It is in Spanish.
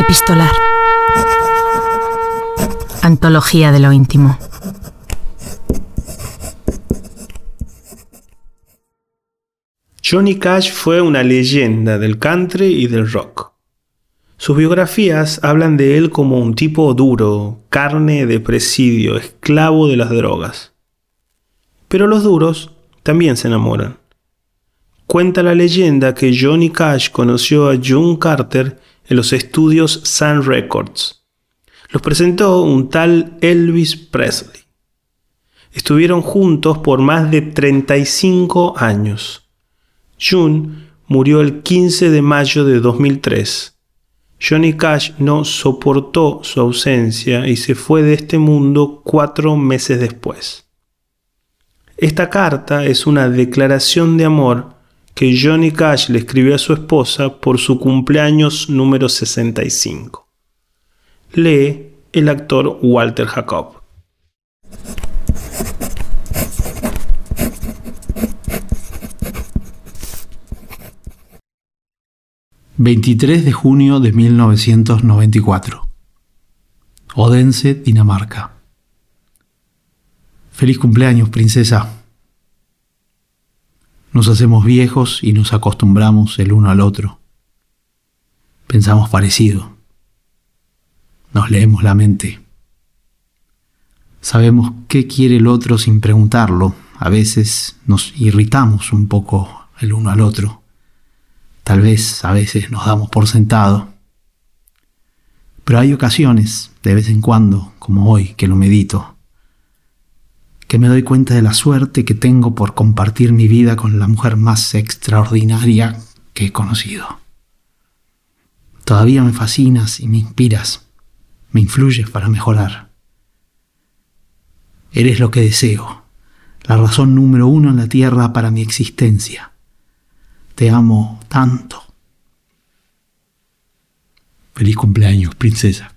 Epistolar. Antología de lo íntimo. Johnny Cash fue una leyenda del country y del rock. Sus biografías hablan de él como un tipo duro, carne de presidio, esclavo de las drogas. Pero los duros también se enamoran. Cuenta la leyenda que Johnny Cash conoció a June Carter en los estudios Sun Records. Los presentó un tal Elvis Presley. Estuvieron juntos por más de 35 años. June murió el 15 de mayo de 2003. Johnny Cash no soportó su ausencia y se fue de este mundo cuatro meses después. Esta carta es una declaración de amor que Johnny Cash le escribió a su esposa por su cumpleaños número 65. Lee el actor Walter Jacob. 23 de junio de 1994. Odense, Dinamarca. Feliz cumpleaños, princesa. Nos hacemos viejos y nos acostumbramos el uno al otro. Pensamos parecido. Nos leemos la mente. Sabemos qué quiere el otro sin preguntarlo. A veces nos irritamos un poco el uno al otro Tal vez a veces nos damos por sentado. Pero hay ocasiones, de vez en cuando, como hoy, que lo medito, que me doy cuenta de la suerte que tengo por compartir mi vida con la mujer más extraordinaria que he conocido. Todavía me fascinas y me inspiras, me influyes para mejorar. Eres lo que deseo, la razón número uno en la tierra para mi existencia. Te amo tanto. Feliz cumpleaños, princesa.